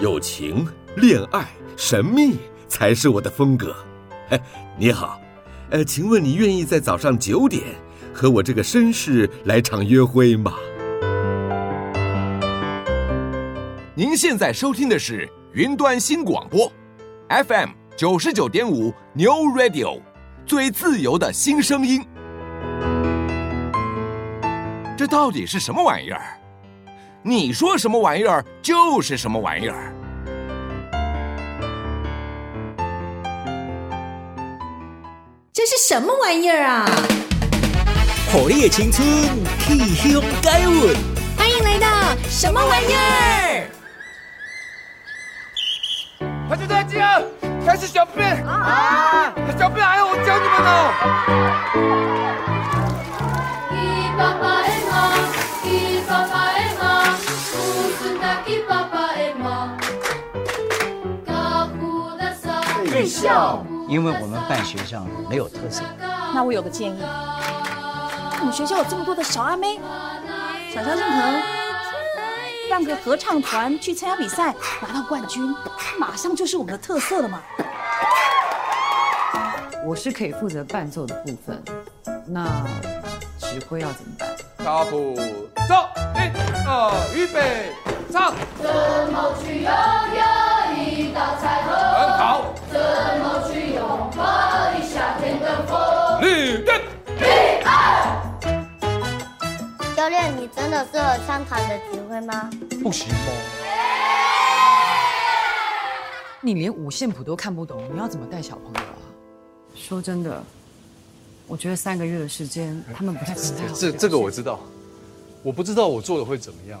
友情、恋爱、神秘才是我的风格。哎，你好，呃，请问你愿意在早上九点和我这个绅士来场约会吗？您现在收听的是云端新广播，FM 九十九点五 New Radio，最自由的新声音。这到底是什么玩意儿？你说什么玩意儿就是什么玩意儿。这是什么玩意儿啊？活力的青春，气象改运。欢迎来到什么玩意儿？快点再见，开始小便啊！小便还要我教你们呢。学校，因为我们办学校没有特色。那我有个建议，我们学校有这么多的小阿妹，小校长可能。办个合唱团去参加比赛，拿到冠军，马上就是我们的特色了嘛。我是可以负责伴奏的部分，那指挥要怎么办？大步走，一、二，预备，唱。怎么去拥有一道彩虹？很好。怎么去拥抱一夏天的风？绿灯。一二。教练，你真的适合唱团的指挥吗？不行吗？你连五线谱都看不懂，你要怎么带小朋友啊？说真的，我觉得三个月的时间，他们不太知道。这这个我知道，我不知道我做的会怎么样，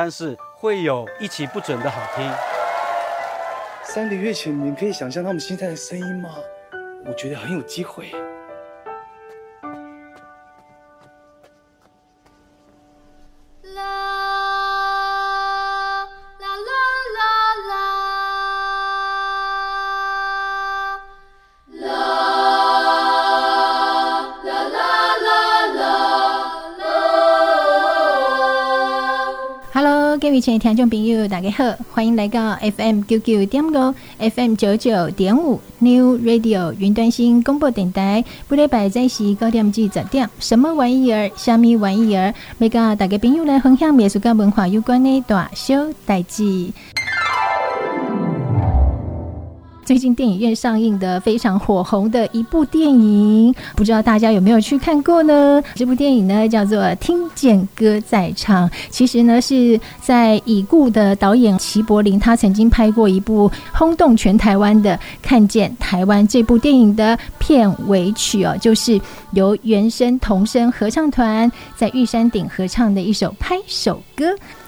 但是会有一起不准的好听。三个月前，你们可以想象他们现在的声音吗？我觉得很有机会。位亲爱的听众朋友，大家好，欢迎来到 FM 九九点五 FM 九九点五 New Radio 云端新广播电台，不礼拜在时九点至十点，什么玩意儿？虾米玩意儿？每个大家朋友来分享美术跟文化有关的大小代志。最近电影院上映的非常火红的一部电影，不知道大家有没有去看过呢？这部电影呢叫做《听见歌在唱》，其实呢是在已故的导演齐柏林，他曾经拍过一部轰动全台湾的《看见台湾》这部电影的片尾曲哦，就是由原声童声合唱团在玉山顶合唱的一首《拍手歌》。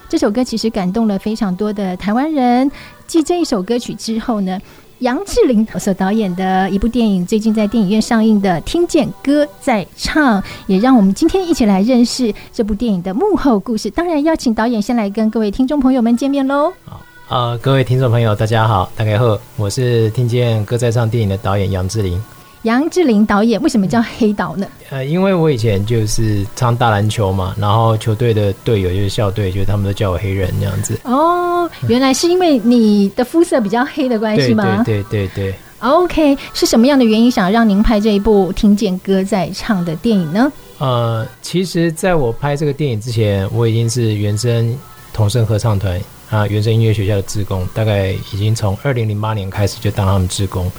这首歌其实感动了非常多的台湾人。继这一首歌曲之后呢，杨志玲所导演的一部电影，最近在电影院上映的《听见歌在唱》，也让我们今天一起来认识这部电影的幕后故事。当然，邀请导演先来跟各位听众朋友们见面喽。好，呃，各位听众朋友，大家好，大家好，我是《听见歌在唱》电影的导演杨志玲。杨志玲导演为什么叫黑导呢？呃，因为我以前就是唱大篮球嘛，然后球队的队友就是校队，就是他们都叫我黑人这样子。哦，原来是因为你的肤色比较黑的关系吗？对对对对对。OK，是什么样的原因想让您拍这一部《听见歌在唱》的电影呢？呃，其实在我拍这个电影之前，我已经是原声童声合唱团啊，原声音乐学校的职工，大概已经从二零零八年开始就当他们职工。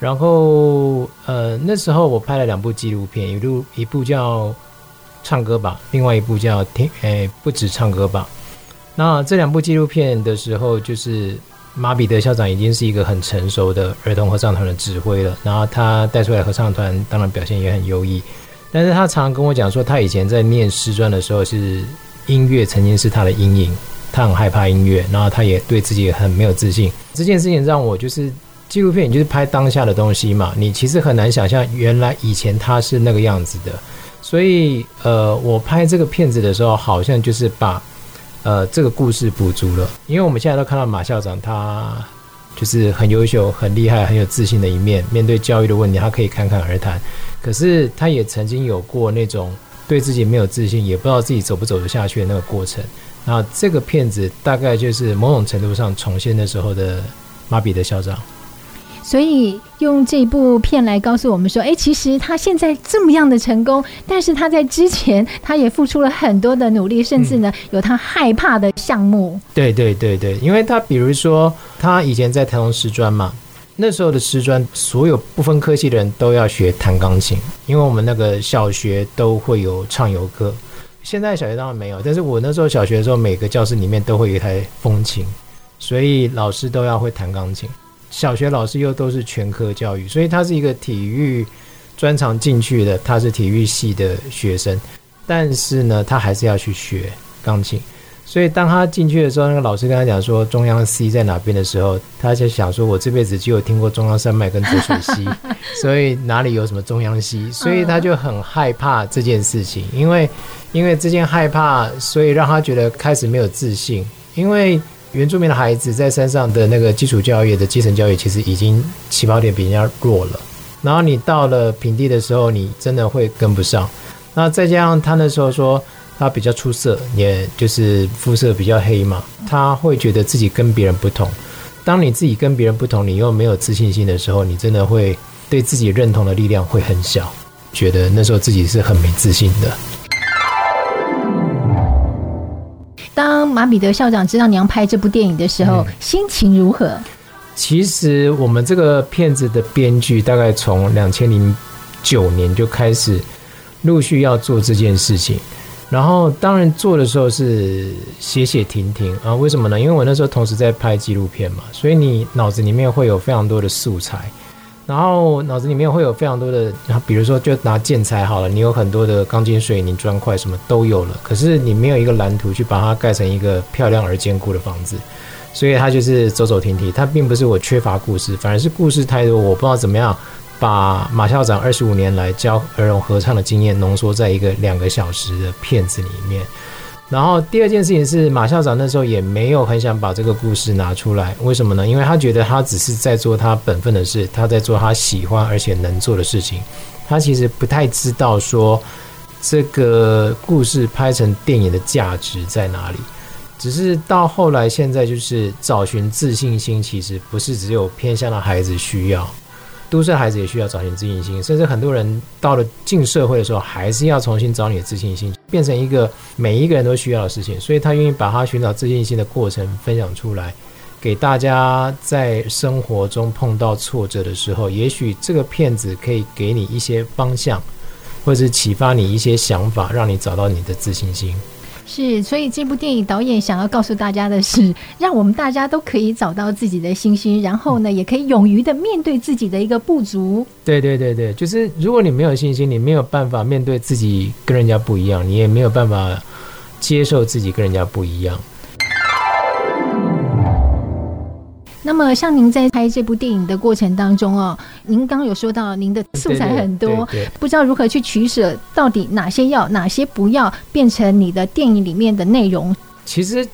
然后，呃，那时候我拍了两部纪录片，一部一部叫《唱歌吧》，另外一部叫《听》，诶，不止唱歌吧。那这两部纪录片的时候，就是马彼得校长已经是一个很成熟的儿童合唱团的指挥了，然后他带出来合唱团，当然表现也很优异。但是他常常跟我讲说，他以前在念师专的时候，是音乐曾经是他的阴影，他很害怕音乐，然后他也对自己很没有自信。这件事情让我就是纪录片，你就是拍当下的东西嘛，你其实很难想象原来以前他是那个样子的。所以，呃，我拍这个片子的时候，好像就是把呃这个故事补足了。因为我们现在都看到马校长他。就是很优秀、很厉害、很有自信的一面。面对教育的问题，他可以侃侃而谈。可是他也曾经有过那种对自己没有自信，也不知道自己走不走得下去的那个过程。那这个片子大概就是某种程度上重现那时候的马彼得校长。所以用这部片来告诉我们说，哎，其实他现在这么样的成功，但是他在之前他也付出了很多的努力，甚至呢有他害怕的项目。对对对对，因为他比如说他以前在台东师专嘛，那时候的师专所有不分科系的人都要学弹钢琴，因为我们那个小学都会有唱游歌。现在小学当然没有，但是我那时候小学的时候，每个教室里面都会有一台风琴，所以老师都要会弹钢琴。小学老师又都是全科教育，所以他是一个体育专长进去的，他是体育系的学生，但是呢，他还是要去学钢琴。所以当他进去的时候，那个老师跟他讲说中央 C 在哪边的时候，他就想说，我这辈子只有听过中央山脉跟浊水溪，所以哪里有什么中央 C？所以他就很害怕这件事情，因为因为这件害怕，所以让他觉得开始没有自信，因为。原住民的孩子在山上的那个基础教育的基层教育，其实已经起跑点比人家弱了。然后你到了平地的时候，你真的会跟不上。那再加上他那时候说他比较出色，也就是肤色比较黑嘛，他会觉得自己跟别人不同。当你自己跟别人不同，你又没有自信心的时候，你真的会对自己认同的力量会很小，觉得那时候自己是很没自信的。当马彼得校长知道你要拍这部电影的时候，嗯、心情如何？其实我们这个片子的编剧大概从两千零九年就开始陆续要做这件事情，然后当然做的时候是写写停停啊。为什么呢？因为我那时候同时在拍纪录片嘛，所以你脑子里面会有非常多的素材。然后脑子里面会有非常多的，比如说就拿建材好了，你有很多的钢筋水泥砖块什么都有了，可是你没有一个蓝图去把它盖成一个漂亮而坚固的房子，所以它就是走走停停。它并不是我缺乏故事，反而是故事太多，我不知道怎么样把马校长二十五年来教儿童合唱的经验浓缩在一个两个小时的片子里面。然后第二件事情是，马校长那时候也没有很想把这个故事拿出来，为什么呢？因为他觉得他只是在做他本分的事，他在做他喜欢而且能做的事情。他其实不太知道说这个故事拍成电影的价值在哪里。只是到后来，现在就是找寻自信心，其实不是只有偏向的孩子需要。都市孩子也需要找点自信心，甚至很多人到了进社会的时候，还是要重新找你的自信心，变成一个每一个人都需要的事情。所以他愿意把他寻找自信心的过程分享出来，给大家在生活中碰到挫折的时候，也许这个片子可以给你一些方向，或者是启发你一些想法，让你找到你的自信心。是，所以这部电影导演想要告诉大家的是，让我们大家都可以找到自己的信心，然后呢，也可以勇于的面对自己的一个不足。对对对对，就是如果你没有信心，你没有办法面对自己跟人家不一样，你也没有办法接受自己跟人家不一样。那么，像您在拍这部电影的过程当中哦，您刚刚有说到您的素材很多，对对对对，不知道如何去取舍，到底哪些要，哪些不要，变成你的电影里面的内容。其实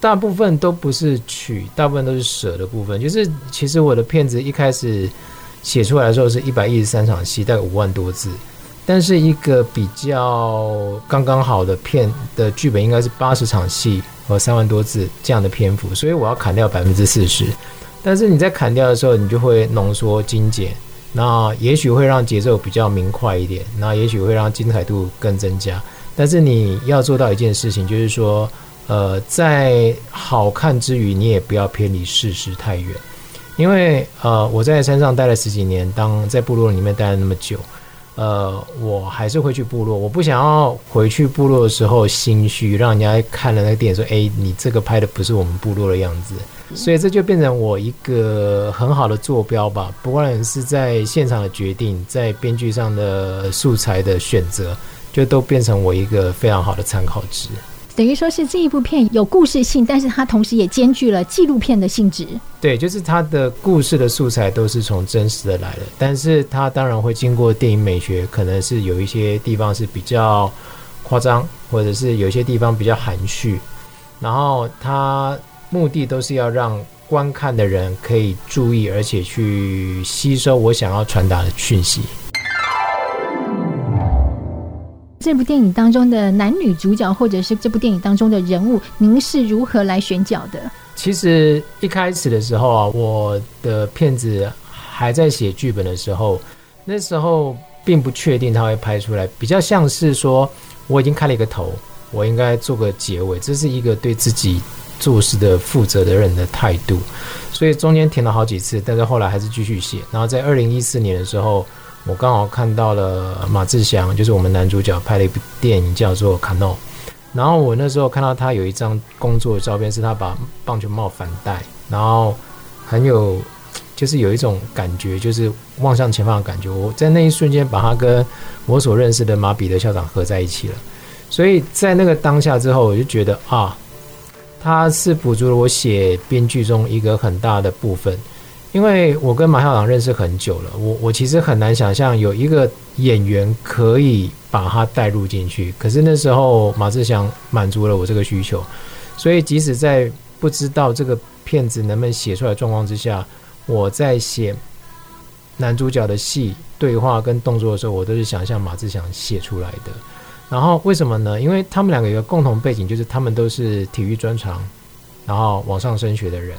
大部分都不是取，大部分都是舍的部分。就是其实我的片子一开始写出来的时候是一百一十三场戏，大概五万多字，但是一个比较刚刚好的片的剧本应该是八十场戏和三万多字这样的篇幅，所以我要砍掉百分之四十。但是你在砍掉的时候，你就会浓缩精简，那也许会让节奏比较明快一点，那也许会让精彩度更增加。但是你要做到一件事情，就是说，呃，在好看之余，你也不要偏离事实太远，因为呃，我在山上待了十几年，当在部落里面待了那么久。呃，我还是会去部落。我不想要回去部落的时候心虚，让人家看了那个电影说：“哎，你这个拍的不是我们部落的样子。”所以这就变成我一个很好的坐标吧。不管是在现场的决定，在编剧上的素材的选择，就都变成我一个非常好的参考值。等于说是这一部片有故事性，但是它同时也兼具了纪录片的性质。对，就是它的故事的素材都是从真实的来的，但是它当然会经过电影美学，可能是有一些地方是比较夸张，或者是有些地方比较含蓄，然后它目的都是要让观看的人可以注意，而且去吸收我想要传达的讯息。这部电影当中的男女主角，或者是这部电影当中的人物，您是如何来选角的？其实一开始的时候啊，我的片子还在写剧本的时候，那时候并不确定他会拍出来，比较像是说我已经开了一个头，我应该做个结尾，这是一个对自己做事的负责的人的态度，所以中间停了好几次，但是后来还是继续写。然后在二零一四年的时候。我刚好看到了马志祥，就是我们男主角拍了一部电影叫做《卡诺》，然后我那时候看到他有一张工作的照片，是他把棒球帽反戴，然后很有，就是有一种感觉，就是望向前方的感觉。我在那一瞬间把他跟我所认识的马彼得校长合在一起了，所以在那个当下之后，我就觉得啊，他是补足了我写编剧中一个很大的部分。因为我跟马校长认识很久了，我我其实很难想象有一个演员可以把他带入进去。可是那时候马志祥满足了我这个需求，所以即使在不知道这个片子能不能写出来状况之下，我在写男主角的戏对话跟动作的时候，我都是想象马志祥写出来的。然后为什么呢？因为他们两个有个共同背景，就是他们都是体育专长，然后往上升学的人。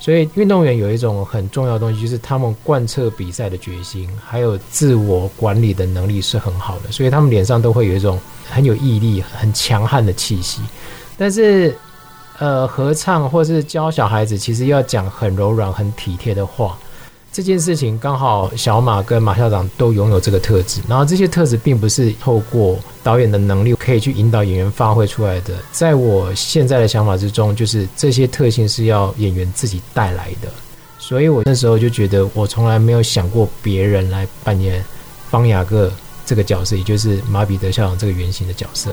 所以运动员有一种很重要的东西，就是他们贯彻比赛的决心，还有自我管理的能力是很好的。所以他们脸上都会有一种很有毅力、很强悍的气息。但是，呃，合唱或是教小孩子，其实要讲很柔软、很体贴的话。这件事情刚好小马跟马校长都拥有这个特质，然后这些特质并不是透过导演的能力可以去引导演员发挥出来的。在我现在的想法之中，就是这些特性是要演员自己带来的。所以我那时候就觉得，我从来没有想过别人来扮演方雅各这个角色，也就是马彼得校长这个原型的角色。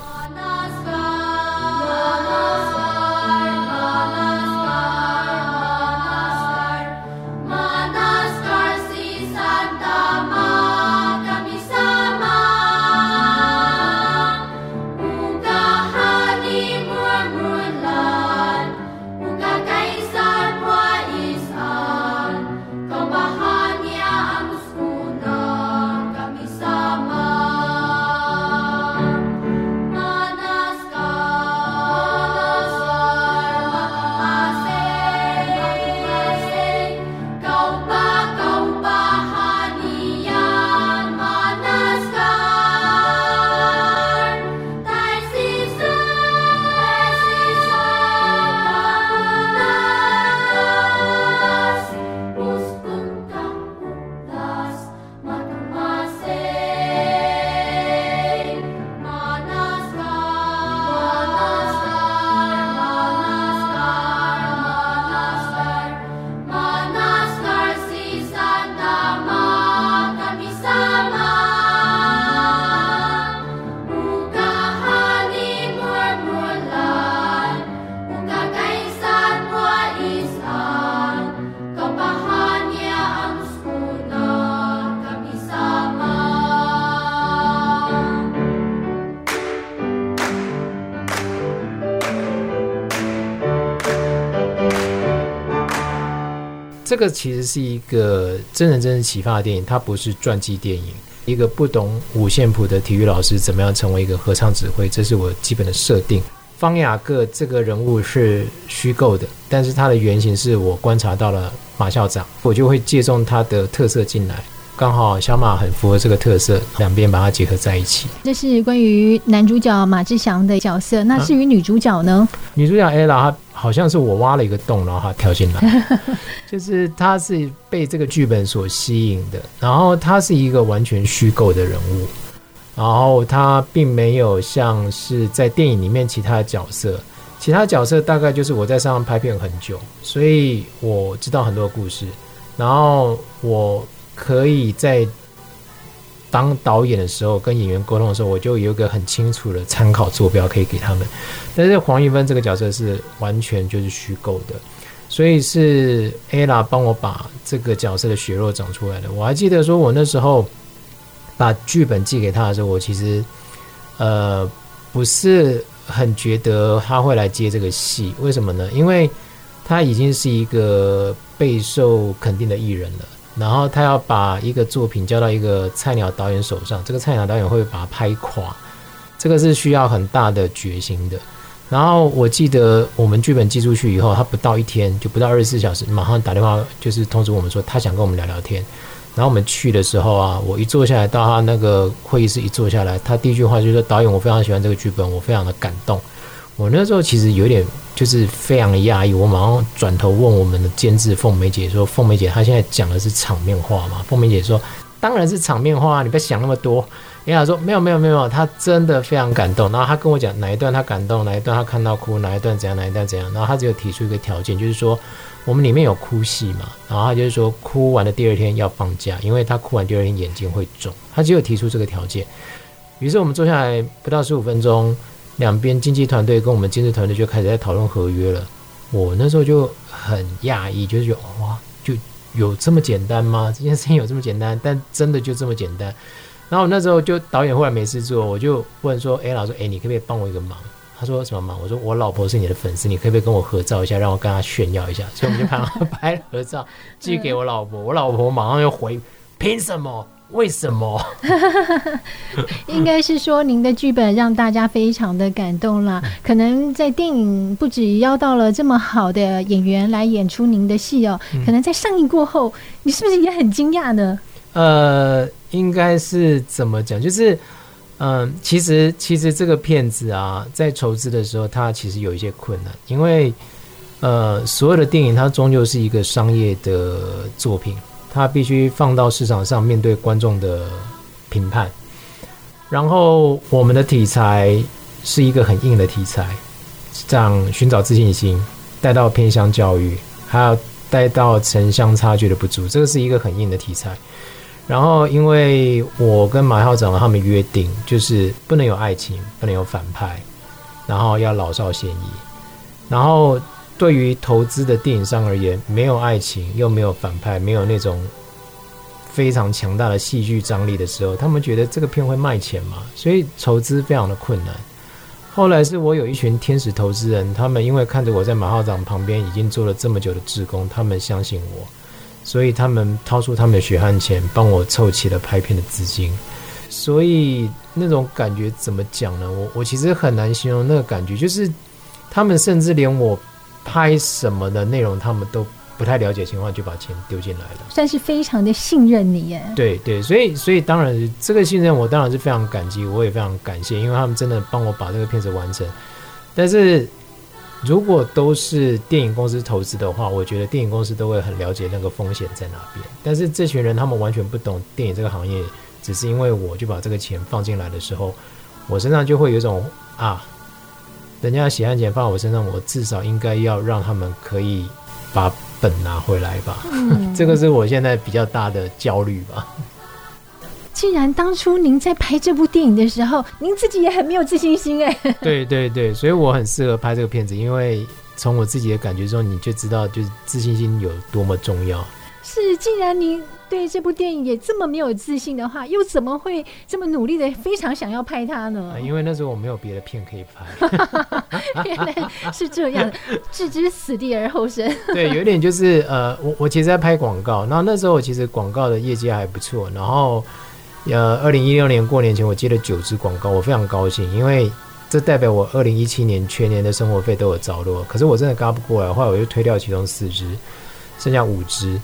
这个其实是一个真人真事启发的电影，它不是传记电影。一个不懂五线谱的体育老师怎么样成为一个合唱指挥，这是我基本的设定。方雅各这个人物是虚构的，但是他的原型是我观察到了马校长，我就会借重他的特色进来。刚好小马很符合这个特色，两边把它结合在一起。这是关于男主角马志祥的角色，那至于女主角呢？啊、女主角 Ella，她好像是我挖了一个洞，然后她跳进来，就是她是被这个剧本所吸引的。然后她是一个完全虚构的人物，然后她并没有像是在电影里面其他的角色，其他角色大概就是我在上面拍片很久，所以我知道很多故事，然后我。可以在当导演的时候，跟演员沟通的时候，我就有一个很清楚的参考坐标可以给他们。但是黄玉芬这个角色是完全就是虚构的，所以是 Ella 帮我把这个角色的血肉长出来的。我还记得说，我那时候把剧本寄给他的时候，我其实呃不是很觉得他会来接这个戏。为什么呢？因为他已经是一个备受肯定的艺人了。然后他要把一个作品交到一个菜鸟导演手上，这个菜鸟导演会把它拍垮，这个是需要很大的决心的。然后我记得我们剧本寄出去以后，他不到一天，就不到二十四小时，马上打电话就是通知我们说他想跟我们聊聊天。然后我们去的时候啊，我一坐下来到他那个会议室一坐下来，他第一句话就是说：“导演，我非常喜欢这个剧本，我非常的感动。”我那时候其实有点就是非常的压抑，我马上转头问我们的监制凤梅姐说：“凤梅姐，她现在讲的是场面话吗？”凤梅姐说：“当然是场面话，你别想那么多。”人家说：“没有，没有，没有，她真的非常感动。”然后她跟我讲哪一段她感动，哪一段她看到哭，哪一段怎样，哪一段怎样。然后她只有提出一个条件，就是说我们里面有哭戏嘛。然后她就是说哭完的第二天要放假，因为她哭完第二天眼睛会肿。她只有提出这个条件。于是我们坐下来不到十五分钟。两边经纪团队跟我们监制团队就开始在讨论合约了。我那时候就很讶异，就是觉得哇，就有这么简单吗？这件事情有这么简单？但真的就这么简单？然后我那时候就导演后来没事做，我就问说：“哎，老师，哎，你可不可以帮我一个忙？”他说：“什么忙？”我说：“我老婆是你的粉丝，你可不可以跟我合照一下，让我跟她炫耀一下？”所以我们就拍拍合照，寄给我老婆。我老婆马上就回：“凭什么？”为什么？应该是说您的剧本让大家非常的感动了。可能在电影不止邀到了这么好的演员来演出您的戏哦，可能在上映过后，你是不是也很惊讶呢？呃，应该是怎么讲？就是嗯、呃，其实其实这个片子啊，在筹资的时候，它其实有一些困难，因为呃，所有的电影它终究是一个商业的作品。他必须放到市场上，面对观众的评判。然后我们的题材是一个很硬的题材，讲寻找自信心，带到偏乡教育，还要带到城乡差距的不足，这个是一个很硬的题材。然后因为我跟马校长他们约定，就是不能有爱情，不能有反派，然后要老少咸宜，然后。对于投资的电影商而言，没有爱情，又没有反派，没有那种非常强大的戏剧张力的时候，他们觉得这个片会卖钱嘛？所以筹资非常的困难。后来是我有一群天使投资人，他们因为看着我在马校长旁边已经做了这么久的志工，他们相信我，所以他们掏出他们的血汗钱，帮我凑齐了拍片的资金。所以那种感觉怎么讲呢？我我其实很难形容那个感觉，就是他们甚至连我。拍什么的内容，他们都不太了解情况，就把钱丢进来了，算是非常的信任你耶。对对，所以所以当然这个信任我当然是非常感激，我也非常感谢，因为他们真的帮我把这个片子完成。但是如果都是电影公司投资的话，我觉得电影公司都会很了解那个风险在哪边。但是这群人他们完全不懂电影这个行业，只是因为我就把这个钱放进来的时候，我身上就会有一种啊。人家血汗钱放我身上，我至少应该要让他们可以把本拿回来吧。嗯、这个是我现在比较大的焦虑吧。既然当初您在拍这部电影的时候，您自己也很没有自信心哎。对对对，所以我很适合拍这个片子，因为从我自己的感觉中，你就知道就是自信心有多么重要。是，既然您对这部电影也这么没有自信的话，又怎么会这么努力的非常想要拍它呢？因为那时候我没有别的片可以拍。原来是这样，置之死地而后生。对，有一点就是呃，我我其实在拍广告，然后那时候我其实广告的业绩还不错，然后呃，二零一六年过年前我接了九支广告，我非常高兴，因为这代表我二零一七年全年的生活费都有着落。可是我真的嘎不过来，后来我就推掉其中四支，剩下五支。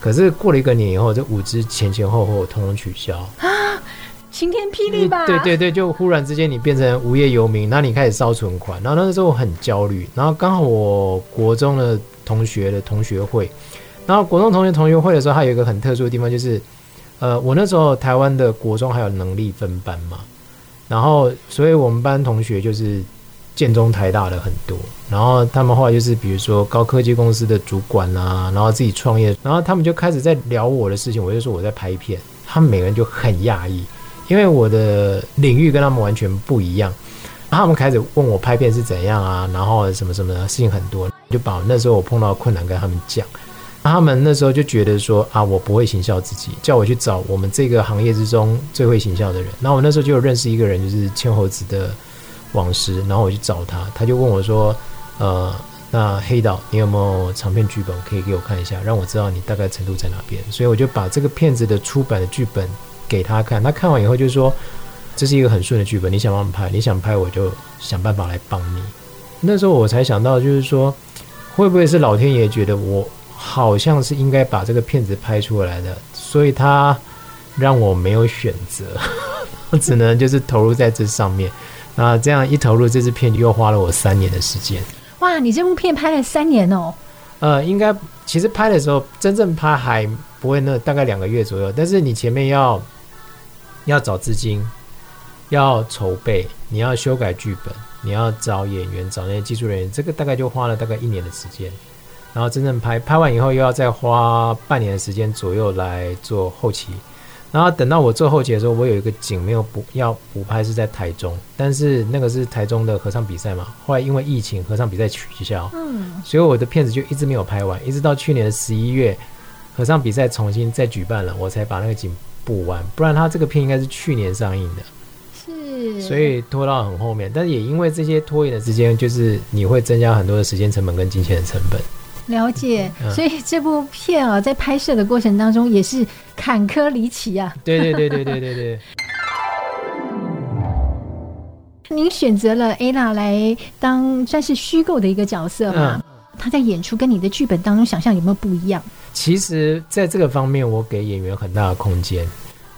可是过了一个年以后，这五支前前后后通通取消啊！晴天霹雳吧？对对对，就忽然之间你变成无业游民，那你开始烧存款，然后那个时候我很焦虑。然后刚好我国中的同学的同学会，然后国中同学同学会的时候，还有一个很特殊的地方，就是呃，我那时候台湾的国中还有能力分班嘛，然后所以我们班同学就是。建中台大的很多，然后他们后来就是比如说高科技公司的主管啊，然后自己创业，然后他们就开始在聊我的事情，我就说我在拍片，他们每个人就很讶异，因为我的领域跟他们完全不一样。然后他们开始问我拍片是怎样啊，然后什么什么的事情很多，就把那时候我碰到的困难跟他们讲。他们那时候就觉得说啊，我不会行销自己，叫我去找我们这个行业之中最会行销的人。然后我那时候就有认识一个人，就是千猴子的网师，然后我去找他，他就问我说，呃，那黑导你有没有长片剧本可以给我看一下，让我知道你大概程度在哪边。所以我就把这个片子的出版的剧本给他看，他看完以后就说，这是一个很顺的剧本，你想帮我拍，你想拍我就想办法来帮你。那时候我才想到，就是说会不会是老天爷觉得我。好像是应该把这个片子拍出来的，所以他让我没有选择，我 只能就是投入在这上面。那这样一投入，这支片又花了我三年的时间。哇，你这部片拍了三年哦？呃，应该其实拍的时候，真正拍还不会那大概两个月左右，但是你前面要要找资金，要筹备，你要修改剧本，你要找演员，找那些技术人员，这个大概就花了大概一年的时间。然后真正拍拍完以后，又要再花半年的时间左右来做后期。然后等到我最后期的时候，我有一个景没有补，要补拍是在台中，但是那个是台中的合唱比赛嘛。后来因为疫情，合唱比赛取消，嗯，所以我的片子就一直没有拍完，一直到去年的十一月，合唱比赛重新再举办了，我才把那个景补完。不然他这个片应该是去年上映的，是，所以拖到很后面。但是也因为这些拖延的时间，就是你会增加很多的时间成本跟金钱的成本。了解，所以这部片啊，在拍摄的过程当中也是坎坷离奇啊。对对对对对对对。您选择了 Ella 来当算是虚构的一个角色嘛？他在演出跟你的剧本当中想象有没有不一样？其实，在这个方面，我给演员很大的空间。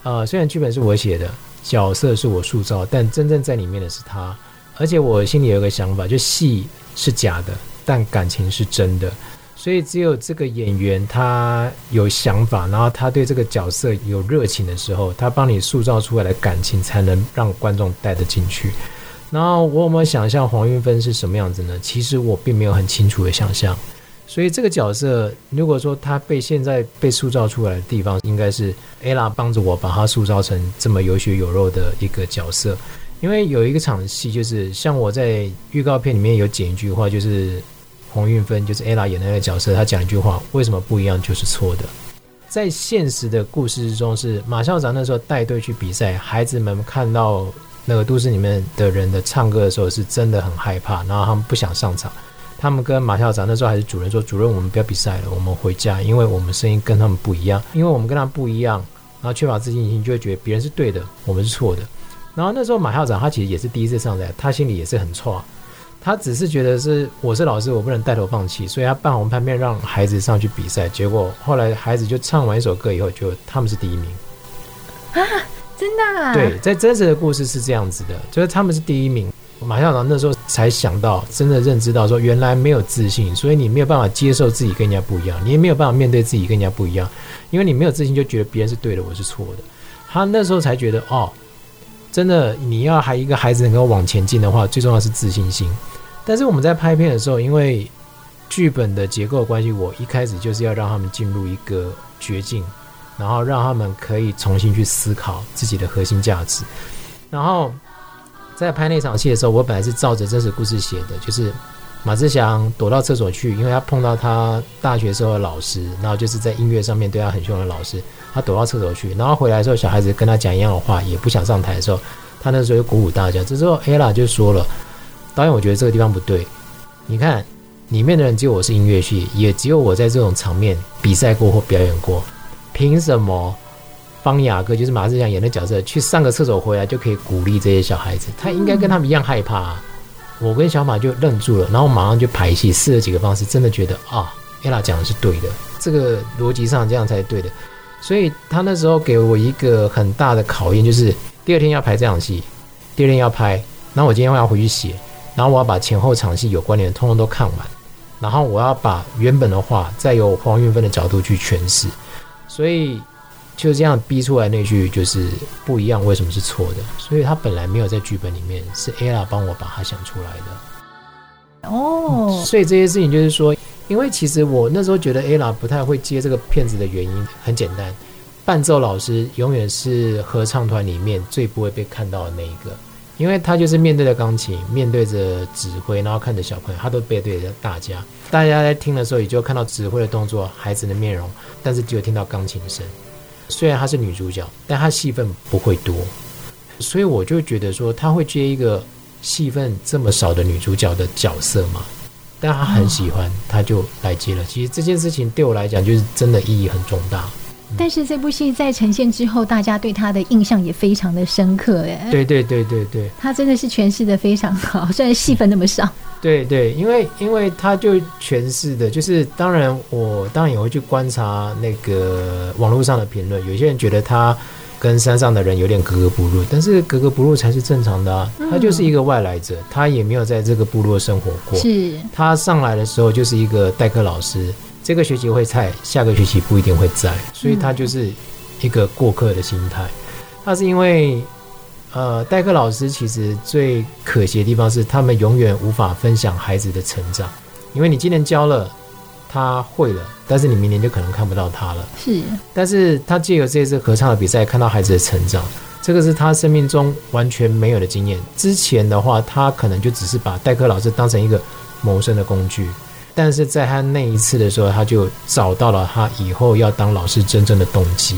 呃，虽然剧本是我写的，角色是我塑造，但真正在里面的是他。而且我心里有一个想法，就戏是假的，但感情是真的。所以只有这个演员他有想法，然后他对这个角色有热情的时候，他帮你塑造出来的感情才能让观众带得进去。然后我有没有想象黄韵芬是什么样子呢？其实我并没有很清楚的想象。所以这个角色，如果说他被现在被塑造出来的地方，应该是 Ella 帮着我把他塑造成这么有血有肉的一个角色。因为有一个场戏，就是像我在预告片里面有剪一句话，就是。黄韵芬就是 Ella 演的那个角色，他讲一句话：“为什么不一样就是错的？”在现实的故事之中，是马校长那时候带队去比赛，孩子们看到那个都市里面的人的唱歌的时候，是真的很害怕，然后他们不想上场。他们跟马校长那时候还是主任说：“主任，我们不要比赛了，我们回家，因为我们声音跟他们不一样，因为我们跟他不一样，然后缺乏自信心，就会觉得别人是对的，我们是错的。”然后那时候马校长他其实也是第一次上台，他心里也是很挫。他只是觉得是我是老师，我不能带头放弃，所以他办红拍片让孩子上去比赛。结果后来孩子就唱完一首歌以后，就他们是第一名啊！真的啊？对，在真实的故事是这样子的，就是他们是第一名。马校长那时候才想到，真的认知到说，原来没有自信，所以你没有办法接受自己跟人家不一样，你也没有办法面对自己跟人家不一样，因为你没有自信，就觉得别人是对的，我是错的。他那时候才觉得哦。真的，你要还一个孩子能够往前进的话，最重要是自信心。但是我们在拍片的时候，因为剧本的结构关系，我一开始就是要让他们进入一个绝境，然后让他们可以重新去思考自己的核心价值。然后在拍那场戏的时候，我本来是照着真实故事写的，就是马志祥躲到厕所去，因为他碰到他大学时候的老师，然后就是在音乐上面对他很凶的老师。他躲到厕所去，然后回来的时候，小孩子跟他讲一样的话，也不想上台的时候，他那时候就鼓舞大家。这时候，Ella 就说了：“导演，我觉得这个地方不对。你看，里面的人只有我是音乐系，也只有我在这种场面比赛过或表演过，凭什么方雅各就是马志祥演的角色去上个厕所回来就可以鼓励这些小孩子？他应该跟他们一样害怕。”我跟小马就愣住了，然后马上就排戏，试了几个方式，真的觉得啊，Ella 讲的是对的，这个逻辑上这样才对的。所以他那时候给我一个很大的考验，就是第二天要拍这场戏，第二天要拍，然后我今天要回去写，然后我要把前后场戏有关联的通通都看完，然后我要把原本的话再由黄韵芬的角度去诠释，所以就这样逼出来那句就是不一样，为什么是错的？所以他本来没有在剧本里面，是 Ella 帮我把它想出来的。哦，所以这些事情就是说。因为其实我那时候觉得 Ella 不太会接这个片子的原因很简单，伴奏老师永远是合唱团里面最不会被看到的那一个，因为他就是面对着钢琴，面对着指挥，然后看着小朋友，他都背对着大家。大家在听的时候，也就看到指挥的动作，孩子的面容，但是只有听到钢琴声。虽然她是女主角，但她戏份不会多，所以我就觉得说，她会接一个戏份这么少的女主角的角色嘛？但她很喜欢，她就来接了。其实这件事情对我来讲，就是真的意义很重大。但是这部戏在呈现之后，大家对他的印象也非常的深刻，哎，对对对对对，他真的是诠释的非常好，虽然戏份那么少。对对，因为因为他就诠释的，就是当然我当然也会去观察那个网络上的评论，有些人觉得他跟山上的人有点格格不入，但是格格不入才是正常的啊。他就是一个外来者，他也没有在这个部落生活过。是，他上来的时候就是一个代课老师，这个学期会在，下个学期不一定会在，所以他就是一个过客的心态。他是因为。呃，代课老师其实最可惜的地方是，他们永远无法分享孩子的成长，因为你今年教了，他会了，但是你明年就可能看不到他了。是，但是他借由这次合唱的比赛，看到孩子的成长，这个是他生命中完全没有的经验。之前的话，他可能就只是把代课老师当成一个谋生的工具，但是在他那一次的时候，他就找到了他以后要当老师真正的动机。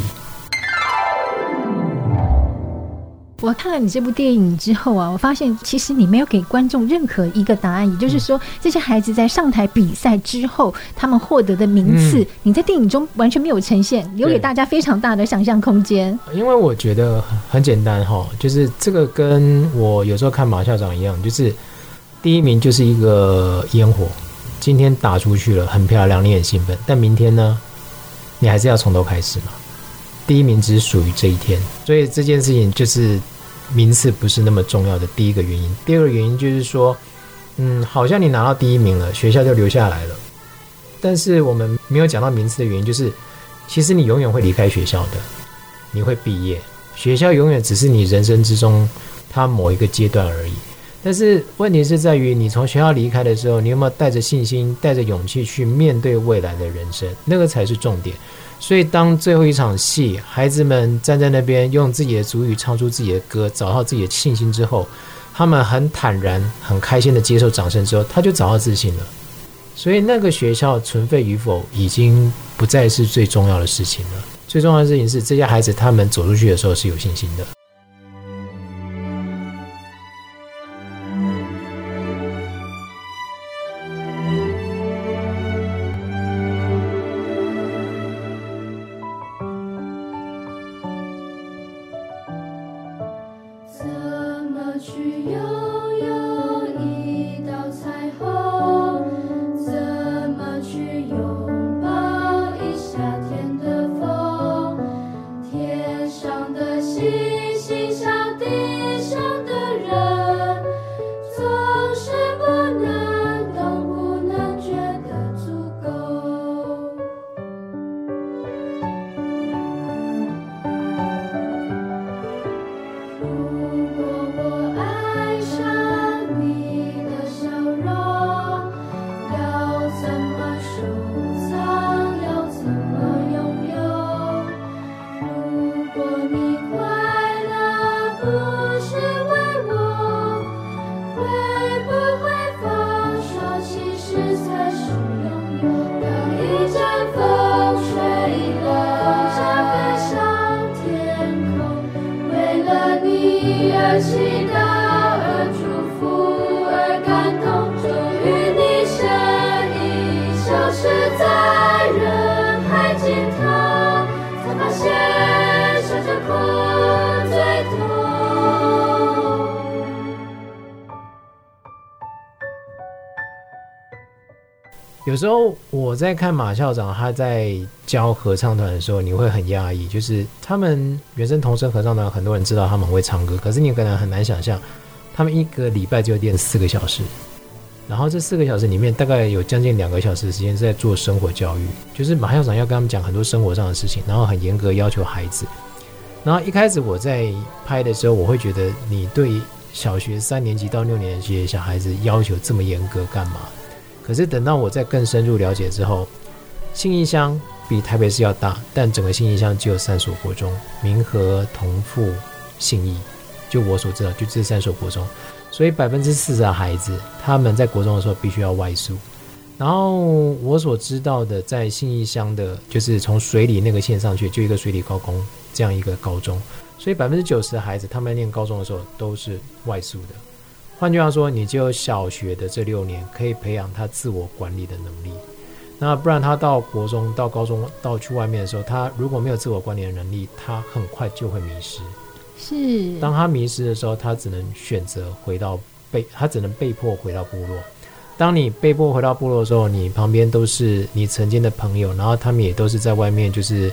我看了你这部电影之后啊，我发现其实你没有给观众任何一个答案，也就是说，这些孩子在上台比赛之后，他们获得的名次，你在电影中完全没有呈现，留给大家非常大的想象空间。因为我觉得很简单哈，就是这个跟我有时候看马校长一样，就是第一名就是一个烟火，今天打出去了，很漂亮，你很兴奋，但明天呢，你还是要从头开始嘛。第一名只属于这一天，所以这件事情就是名次不是那么重要的第一个原因。第二个原因就是说，嗯，好像你拿到第一名了，学校就留下来了。但是我们没有讲到名次的原因，就是其实你永远会离开学校的，你会毕业，学校永远只是你人生之中它某一个阶段而已。但是问题是在于，你从学校离开的时候，你有没有带着信心、带着勇气去面对未来的人生？那个才是重点。所以，当最后一场戏，孩子们站在那边，用自己的族语唱出自己的歌，找到自己的信心之后，他们很坦然、很开心的接受掌声之后，他就找到自信了。所以，那个学校存废与否，已经不再是最重要的事情了。最重要的事情是，这些孩子他们走出去的时候是有信心的。时候我在看马校长他在教合唱团的时候，你会很讶异，就是他们原声童声合唱团，很多人知道他们会唱歌，可是你可能很难想象，他们一个礼拜就练四个小时，然后这四个小时里面大概有将近两个小时的时间是在做生活教育，就是马校长要跟他们讲很多生活上的事情，然后很严格要求孩子。然后一开始我在拍的时候，我会觉得你对小学三年级到六年级的小孩子要求这么严格干嘛？可是等到我再更深入了解之后，信义乡比台北市要大，但整个信义乡只有三所国中：民和、同富、信义。就我所知道，就这三所国中，所以百分之四十的孩子他们在国中的时候必须要外宿。然后我所知道的，在信义乡的，就是从水里那个线上去，就一个水里高工这样一个高中，所以百分之九十的孩子他们念高中的时候都是外宿的。换句话说，你只有小学的这六年可以培养他自我管理的能力。那不然他到国中、到高中、到去外面的时候，他如果没有自我管理的能力，他很快就会迷失。是，当他迷失的时候，他只能选择回到被，他只能被迫回到部落。当你被迫回到部落的时候，你旁边都是你曾经的朋友，然后他们也都是在外面就是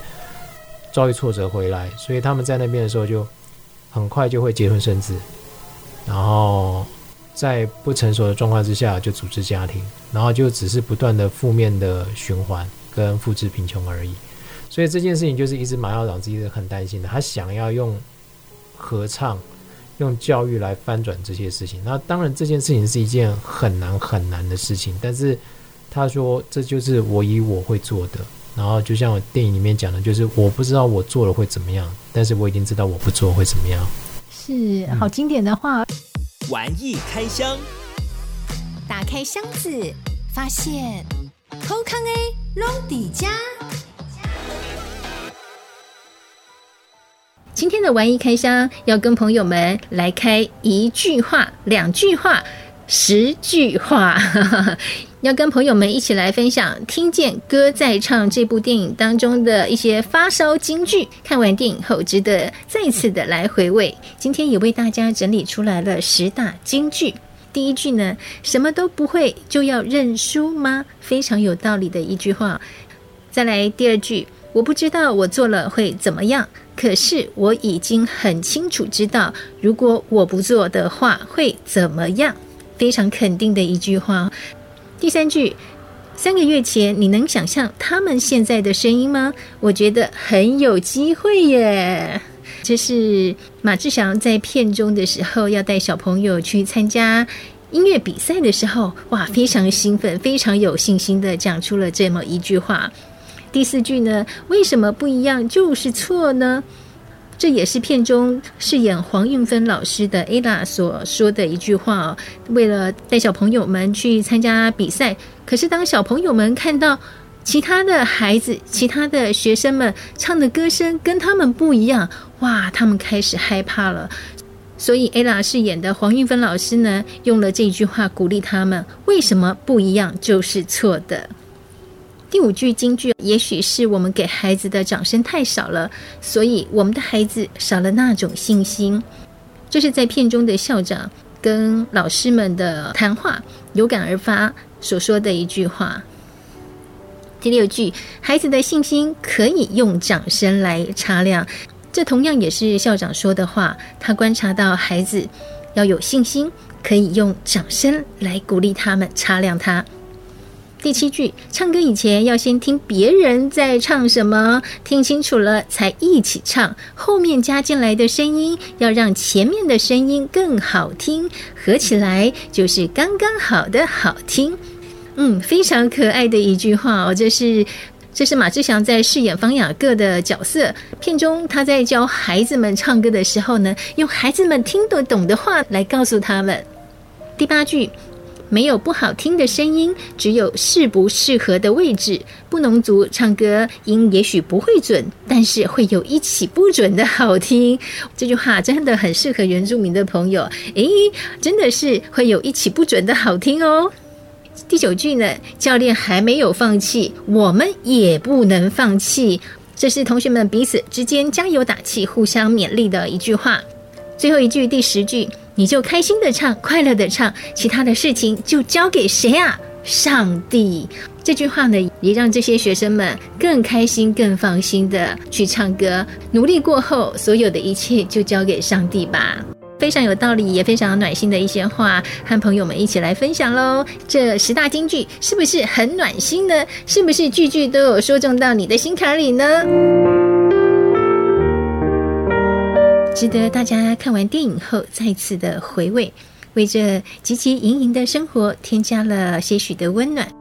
遭遇挫折回来，所以他们在那边的时候就很快就会结婚生子，然后在不成熟的状况之下就组织家庭，然后就只是不断的负面的循环跟复制贫穷而已。所以这件事情就是一直马校长自己很担心的，他想要用。合唱，用教育来翻转这些事情。那当然，这件事情是一件很难很难的事情。但是他说，这就是我以我会做的。然后，就像电影里面讲的，就是我不知道我做了会怎么样，但是我已经知道我不做会怎么样。是好经典的话。玩意开箱，打开箱子，发现好康 A 隆底家。今天的玩意开箱要跟朋友们来开一句话、两句话、十句话，要跟朋友们一起来分享《听见歌在唱》这部电影当中的一些发烧金句。看完电影后，值得再次的来回味。今天也为大家整理出来了十大金句。第一句呢，什么都不会就要认输吗？非常有道理的一句话。再来第二句，我不知道我做了会怎么样。可是我已经很清楚知道，如果我不做的话会怎么样？非常肯定的一句话。第三句，三个月前你能想象他们现在的声音吗？我觉得很有机会耶。这是马志祥在片中的时候要带小朋友去参加音乐比赛的时候，哇，非常兴奋，非常有信心的讲出了这么一句话。第四句呢？为什么不一样就是错呢？这也是片中饰演黄韵芬老师的 Ella 所说的一句话哦。为了带小朋友们去参加比赛，可是当小朋友们看到其他的孩子、其他的学生们唱的歌声跟他们不一样，哇，他们开始害怕了。所以 Ella 饰演的黄韵芬老师呢，用了这句话鼓励他们：为什么不一样就是错的？第五句金句，也许是我们给孩子的掌声太少了，所以我们的孩子少了那种信心。这是在片中的校长跟老师们的谈话，有感而发所说的一句话。第六句，孩子的信心可以用掌声来擦亮，这同样也是校长说的话。他观察到孩子要有信心，可以用掌声来鼓励他们，擦亮他。第七句，唱歌以前要先听别人在唱什么，听清楚了才一起唱。后面加进来的声音要让前面的声音更好听，合起来就是刚刚好的好听。嗯，非常可爱的一句话哦。这是这是马志祥在饰演方雅各的角色，片中他在教孩子们唱歌的时候呢，用孩子们听得懂的话来告诉他们。第八句。没有不好听的声音，只有适不适合的位置。布农族唱歌音也许不会准，但是会有一起不准的好听。这句话真的很适合原住民的朋友。诶，真的是会有一起不准的好听哦。第九句呢，教练还没有放弃，我们也不能放弃。这是同学们彼此之间加油打气、互相勉励的一句话。最后一句，第十句。你就开心的唱，快乐的唱，其他的事情就交给谁啊？上帝。这句话呢，也让这些学生们更开心、更放心的去唱歌。努力过后，所有的一切就交给上帝吧。非常有道理，也非常暖心的一些话，和朋友们一起来分享喽。这十大金句是不是很暖心呢？是不是句句都有说中到你的心坎里呢？值得大家看完电影后再次的回味，为这汲汲营营的生活添加了些许的温暖。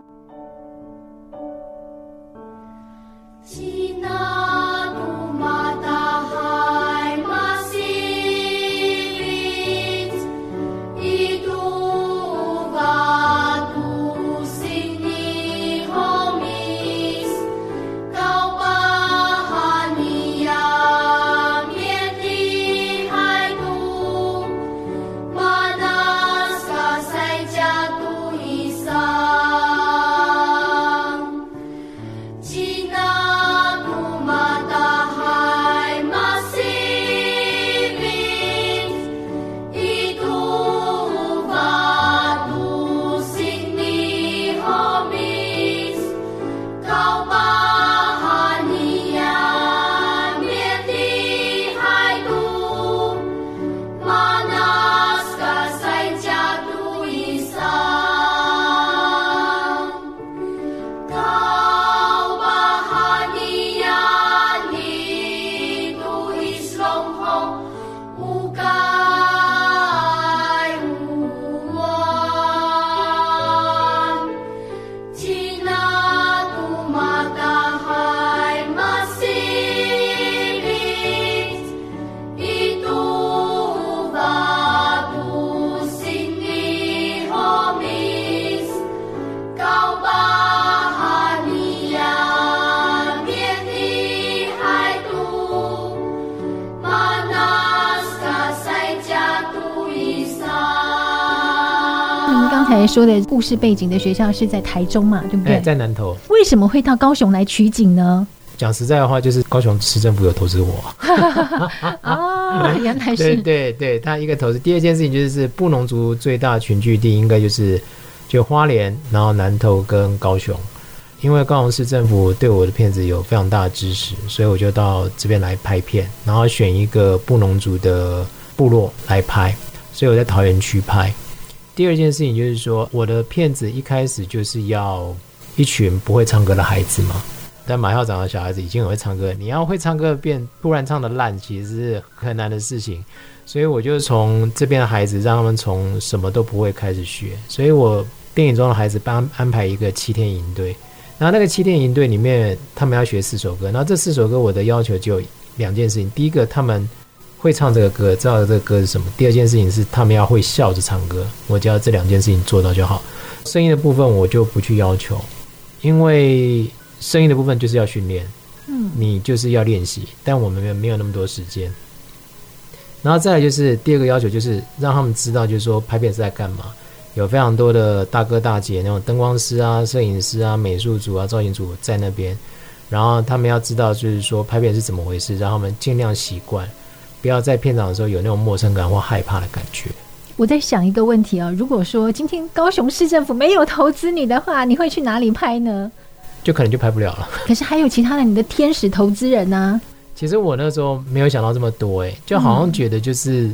说的故事背景的学校是在台中嘛，对不对？在南投。为什么会到高雄来取景呢？讲实在的话，就是高雄市政府有投资我。哦，原来是。对对对，他一个投资。第二件事情就是布农族最大群聚地，应该就是就花莲，然后南投跟高雄。因为高雄市政府对我的片子有非常大的支持，所以我就到这边来拍片，然后选一个布农族的部落来拍，所以我在桃园区拍。第二件事情就是说，我的片子一开始就是要一群不会唱歌的孩子嘛。但马校长的小孩子已经很会唱歌，你要会唱歌变突然唱得烂，其实是很难的事情。所以我就从这边的孩子，让他们从什么都不会开始学。所以我电影中的孩子帮安排一个七天营队，然后那个七天营队里面，他们要学四首歌。那这四首歌，我的要求就两件事情：第一个，他们会唱这个歌，知道这个歌是什么；第二件事情是，他们要会笑着唱歌。我只要这两件事情做到就好。声音的部分我就不去要求，因为。声音的部分就是要训练，嗯，你就是要练习，但我们没有没有那么多时间。然后再来就是第二个要求，就是让他们知道，就是说拍片是在干嘛。有非常多的大哥大姐，那种灯光师啊、摄影师啊、美术组啊、造型组在那边，然后他们要知道，就是说拍片是怎么回事，让他们尽量习惯，不要在片场的时候有那种陌生感或害怕的感觉。我在想一个问题啊，如果说今天高雄市政府没有投资你的话，你会去哪里拍呢？就可能就拍不了了。可是还有其他的你的天使投资人呢、啊？其实我那时候没有想到这么多，哎，就好像觉得就是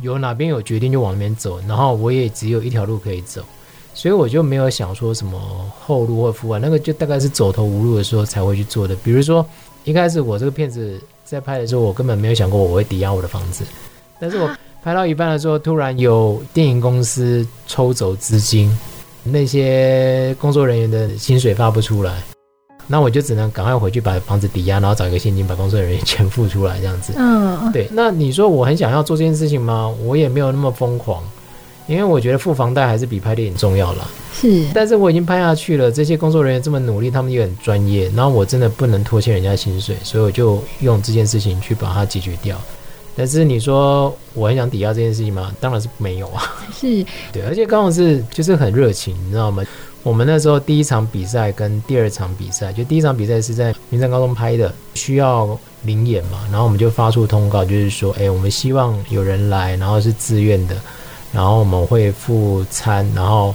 有哪边有决定就往那边走，然后我也只有一条路可以走，所以我就没有想说什么后路或副啊，那个就大概是走投无路的时候才会去做的。比如说一开始我这个片子在拍的时候，我根本没有想过我会抵押我的房子，但是我拍到一半的时候，突然有电影公司抽走资金。那些工作人员的薪水发不出来，那我就只能赶快回去把房子抵押，然后找一个现金把工作人员全付出来，这样子。嗯，对。那你说我很想要做这件事情吗？我也没有那么疯狂，因为我觉得付房贷还是比拍电影重要了。是。但是我已经拍下去了，这些工作人员这么努力，他们也很专业，然后我真的不能拖欠人家薪水，所以我就用这件事情去把它解决掉。但是你说我很想抵押这件事情吗？当然是没有啊。是，对，而且刚好是就是很热情，你知道吗？我们那时候第一场比赛跟第二场比赛，就第一场比赛是在明山高中拍的，需要临演嘛，然后我们就发出通告，就是说，哎，我们希望有人来，然后是自愿的，然后我们会付餐，然后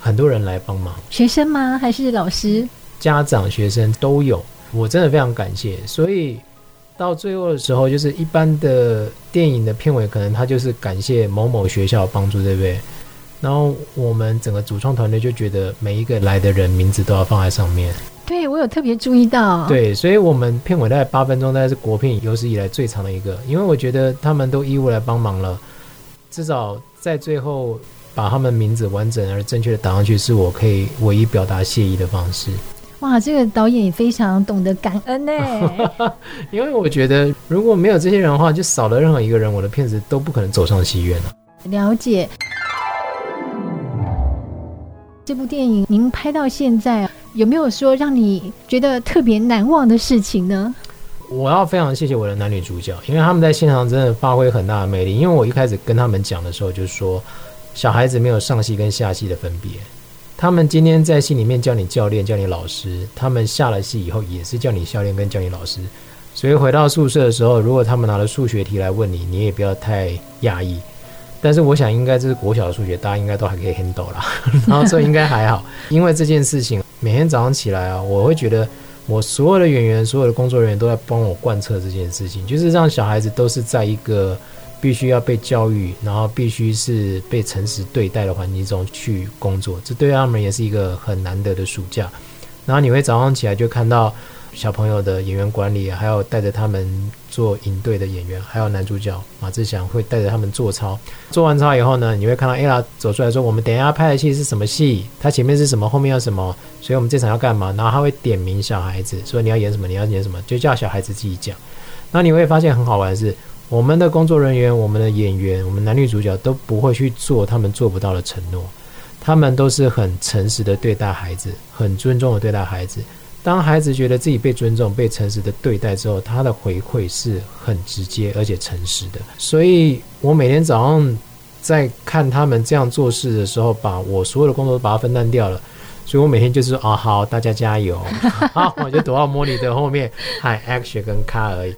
很多人来帮忙。学生吗？还是老师？家长、学生都有，我真的非常感谢，所以。到最后的时候，就是一般的电影的片尾，可能他就是感谢某某学校帮助，对不对？然后我们整个主创团队就觉得每一个来的人名字都要放在上面。对，我有特别注意到。对，所以我们片尾大概八分钟，大概是国片有史以来最长的一个，因为我觉得他们都义务来帮忙了，至少在最后把他们名字完整而正确的打上去，是我可以唯一表达谢意的方式。哇，这个导演也非常懂得感恩呢。因为我觉得如果没有这些人的话，就少了任何一个人，我的片子都不可能走上戏院了。了解。这部电影您拍到现在，有没有说让你觉得特别难忘的事情呢？我要非常谢谢我的男女主角，因为他们在现场真的发挥很大的魅力。因为我一开始跟他们讲的时候，就是说小孩子没有上戏跟下戏的分别。他们今天在戏里面叫你教练，叫你老师；他们下了戏以后也是叫你教练跟叫你老师。所以回到宿舍的时候，如果他们拿了数学题来问你，你也不要太讶异。但是我想，应该这是国小的数学，大家应该都还可以 handle 啦。然后这应该还好，因为这件事情每天早上起来啊，我会觉得我所有的演员、所有的工作人员都在帮我贯彻这件事情，就是让小孩子都是在一个。必须要被教育，然后必须是被诚实对待的环境中去工作，这对他们也是一个很难得的暑假。然后你会早上起来就看到小朋友的演员管理，还有带着他们做影队的演员，还有男主角马志祥会带着他们做操。做完操以后呢，你会看到 Ella 走出来说：“我们等一下拍的戏是什么戏？他前面是什么，后面要什么？所以我们这场要干嘛？”然后他会点名小孩子说：“你要演什么？你要演什么？”就叫小孩子自己讲。那你会发现很好玩的是。我们的工作人员、我们的演员、我们男女主角都不会去做他们做不到的承诺，他们都是很诚实的对待孩子，很尊重的对待孩子。当孩子觉得自己被尊重、被诚实的对待之后，他的回馈是很直接而且诚实的。所以我每天早上在看他们这样做事的时候，把我所有的工作都把它分担掉了。所以我每天就是说啊，好，大家加油，好，我就躲到模拟的后面喊 action 跟 cut 而已。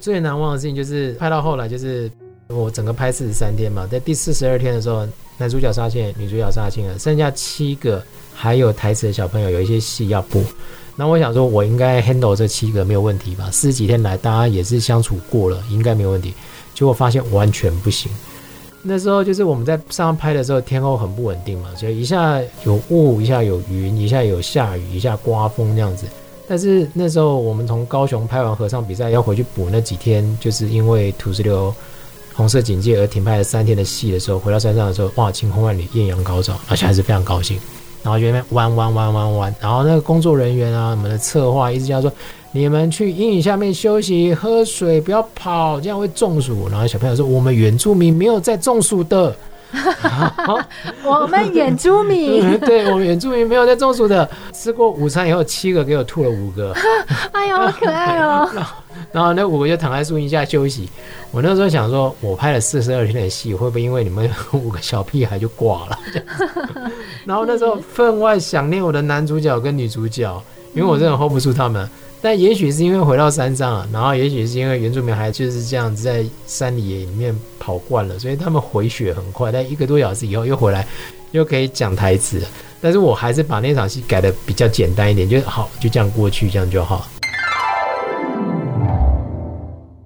最难忘的事情就是拍到后来，就是我整个拍四十三天嘛，在第四十二天的时候，男主角杀青，女主角杀青了，剩下七个还有台词的小朋友，有一些戏要补。那我想说，我应该 handle 这七个没有问题吧？四十几天来，大家也是相处过了，应该没有问题。结果发现完全不行。那时候就是我们在上拍的时候，天候很不稳定嘛，所以一下有雾，一下有云，一下有下雨，一下刮风这样子。但是那时候我们从高雄拍完合唱比赛，要回去补那几天，就是因为土石流、红色警戒而停拍了三天的戏的时候，回到山上的时候，哇，晴空万里，艳阳高照，而且还是非常高兴。然后就那边弯弯弯弯弯，然后那个工作人员啊，我们的策划一直叫说。你们去阴影下面休息、喝水，不要跑，这样会中暑。然后小朋友说：“我们原住民没有在中暑的。” 我们眼珠民，对，我们眼珠民没有在中暑的。吃过午餐以后，七个给我吐了五个。哎呦，好可爱哦！然后那五个就躺在树荫下休息。我那时候想说，我拍了四十二天的戏，会不会因为你们五个小屁孩就挂了？然后那时候分外想念我的男主角跟女主角，因为我真的 hold 不住他们。但也许是因为回到山上啊，然后也许是因为原住民还就是这样子在山里里面跑惯了，所以他们回血很快，但一个多小时以后又回来，又可以讲台词。但是我还是把那场戏改的比较简单一点，就好，就这样过去，这样就好。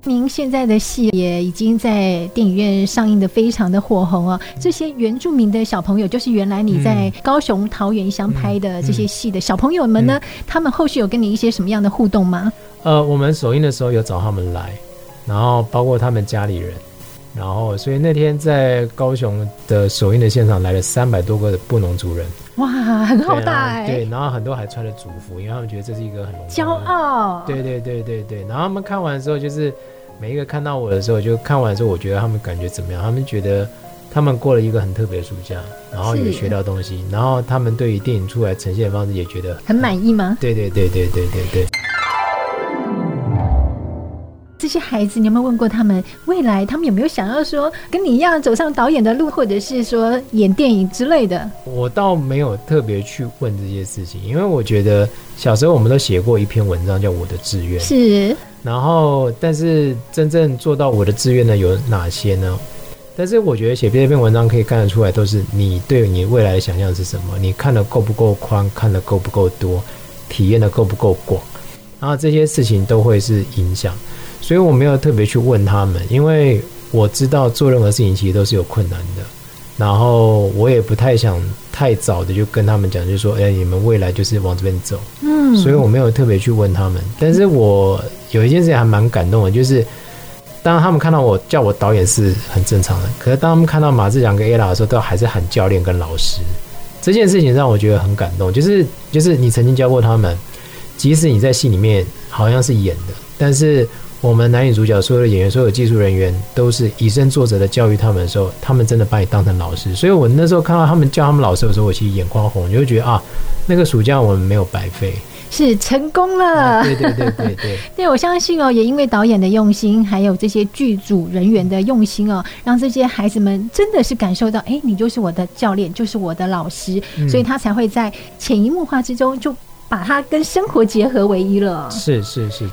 您现在的戏也已经在电影院上映的非常的火红啊！这些原住民的小朋友，就是原来你在高雄桃园乡拍的这些戏的小朋友们呢，他们后续有跟你一些什么样的互动吗？呃，我们首映的时候有找他们来，然后包括他们家里人，然后所以那天在高雄的首映的现场来了三百多个的布农族人，哇，很好大哎！对，然后很多还穿着族服，因为他们觉得这是一个很骄傲。对对对对对，然后他们看完之后就是。每一个看到我的时候，就看完之后，我觉得他们感觉怎么样？他们觉得他们过了一个很特别的暑假，然后也学到东西，然后他们对于电影出来呈现的方式也觉得很满意吗？对对对对对对对。这些孩子，你有没有问过他们未来他们有没有想要说跟你一样走上导演的路，或者是说演电影之类的？我倒没有特别去问这些事情，因为我觉得小时候我们都写过一篇文章叫《我的志愿》。是。然后，但是真正做到我的志愿的有哪些呢？但是我觉得写这篇文章可以看得出来，都是你对你未来的想象是什么？你看得够不够宽？看得够不够多？体验的够不够广？然后这些事情都会是影响。所以我没有特别去问他们，因为我知道做任何事情其实都是有困难的。然后我也不太想太早的就跟他们讲，就说，哎，你们未来就是往这边走。嗯，所以我没有特别去问他们。但是我有一件事情还蛮感动的，就是当他们看到我叫我导演是很正常的，可是当他们看到马志祥跟 ella 的时候，都还是喊教练跟老师。这件事情让我觉得很感动，就是就是你曾经教过他们，即使你在戏里面好像是演的，但是。我们男女主角所有的演员、所有技术人员都是以身作则的教育他们的时候，他们真的把你当成老师。所以我那时候看到他们叫他们老师的时候，我其实眼眶红，就会觉得啊，那个暑假我们没有白费，是成功了。对对对对对，对我相信哦，也因为导演的用心，还有这些剧组人员的用心哦，让这些孩子们真的是感受到，哎，你就是我的教练，就是我的老师，嗯、所以他才会在潜移默化之中就把它跟生活结合为一了。是是是。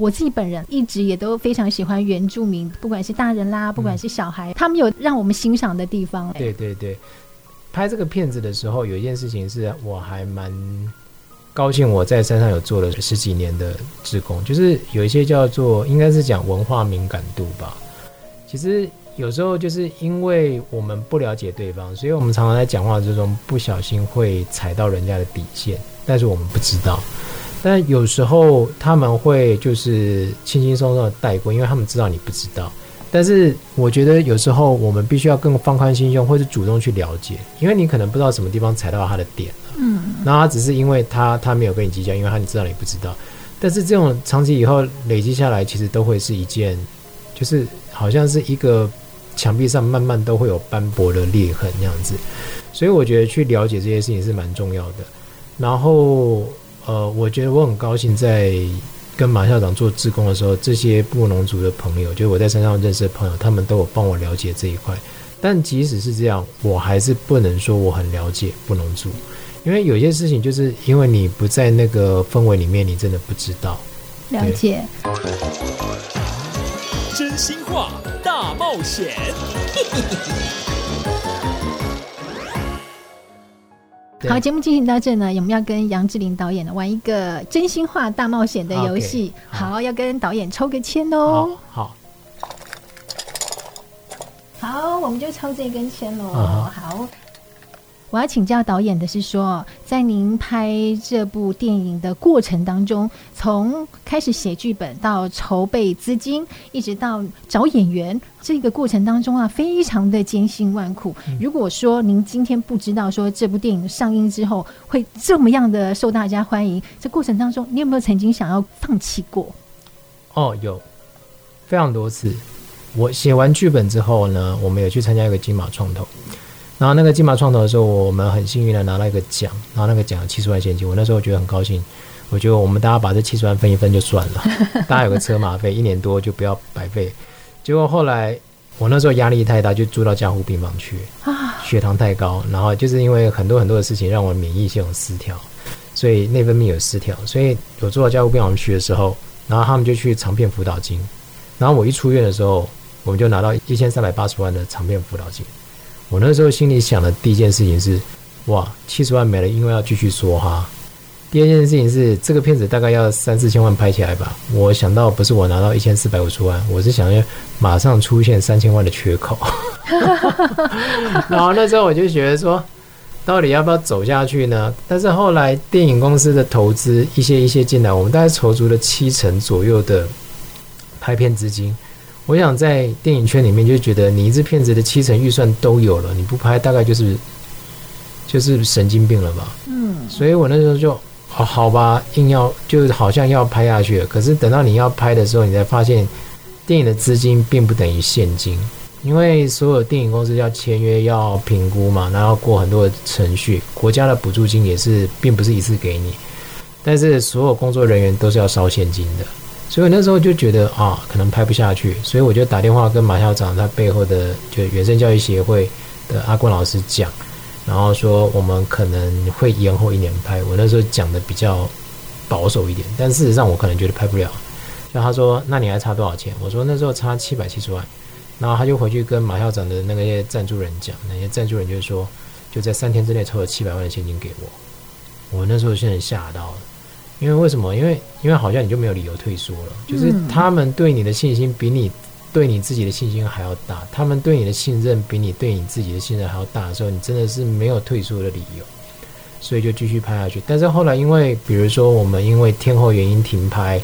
我自己本人一直也都非常喜欢原住民，不管是大人啦，不管是小孩，他们有让我们欣赏的地方。对对对，拍这个片子的时候，有一件事情是我还蛮高兴，我在山上有做了十几年的志工，就是有一些叫做应该是讲文化敏感度吧。其实有时候就是因为我们不了解对方，所以我们常常在讲话之中不小心会踩到人家的底线，但是我们不知道。但有时候他们会就是轻轻松松的带过，因为他们知道你不知道。但是我觉得有时候我们必须要更放宽心胸，或是主动去了解，因为你可能不知道什么地方踩到他的点了。嗯，然后他只是因为他他没有跟你计较，因为他你知道你不知道。但是这种长期以后累积下来，其实都会是一件，就是好像是一个墙壁上慢慢都会有斑驳的裂痕那样子。所以我觉得去了解这些事情是蛮重要的。然后。呃，我觉得我很高兴，在跟马校长做志工的时候，这些布农族的朋友，就是我在山上认识的朋友，他们都有帮我了解这一块。但即使是这样，我还是不能说我很了解布农族，因为有些事情就是因为你不在那个氛围里面，你真的不知道。了解。真心话大冒险。好，节目进行到这呢，我们要跟杨志玲导演呢玩一个真心话大冒险的游戏。Okay, 好，好，要跟导演抽个签哦。好，好，我们就抽这根签喽。好。好我要请教导演的是说，在您拍这部电影的过程当中，从开始写剧本到筹备资金，一直到找演员，这个过程当中啊，非常的艰辛万苦。如果说您今天不知道说这部电影上映之后会这么样的受大家欢迎，这过程当中你有没有曾经想要放弃过？哦，有，非常多次。我写完剧本之后呢，我们有去参加一个金马创投。然后那个金马创投的时候，我们很幸运的拿到一个奖，然后那个奖有七十万现金。我那时候觉得很高兴，我觉得我们大家把这七十万分一分就算了，大家有个车马费，一年多就不要白费。结果后来我那时候压力太大，就住到加护病房去，血糖太高，然后就是因为很多很多的事情让我免疫系统失调，所以内分泌有失调，所以我住到加护病房去的时候，然后他们就去长片辅导金，然后我一出院的时候，我们就拿到一千三百八十万的长片辅导金。我那时候心里想的第一件事情是，哇，七十万没了，因为要继续说哈。第二件事情是，这个片子大概要三四千万拍起来吧。我想到不是我拿到一千四百五十万，我是想要马上出现三千万的缺口。然后那时候我就觉得说，到底要不要走下去呢？但是后来电影公司的投资一些一些进来，我们大概筹足了七成左右的拍片资金。我想在电影圈里面就觉得，你一支片子的七成预算都有了，你不拍大概就是就是神经病了吧？嗯，所以我那时候就好好吧，硬要就好像要拍下去了。可是等到你要拍的时候，你才发现电影的资金并不等于现金，因为所有电影公司要签约、要评估嘛，然后过很多的程序，国家的补助金也是并不是一次给你，但是所有工作人员都是要烧现金的。所以那时候就觉得啊，可能拍不下去，所以我就打电话跟马校长他背后的就原生教育协会的阿关老师讲，然后说我们可能会延后一年拍。我那时候讲的比较保守一点，但事实上我可能觉得拍不了。就他说，那你还差多少钱？我说那时候差七百七十万。然后他就回去跟马校长的那些赞助人讲，那些赞助人就说，就在三天之内抽了七百万的现金给我。我那时候现在吓到了。因为为什么？因为因为好像你就没有理由退缩了，就是他们对你的信心比你对你自己的信心还要大，他们对你的信任比你对你自己的信任还要大的时候，你真的是没有退缩的理由，所以就继续拍下去。但是后来因为比如说我们因为天后原因停拍，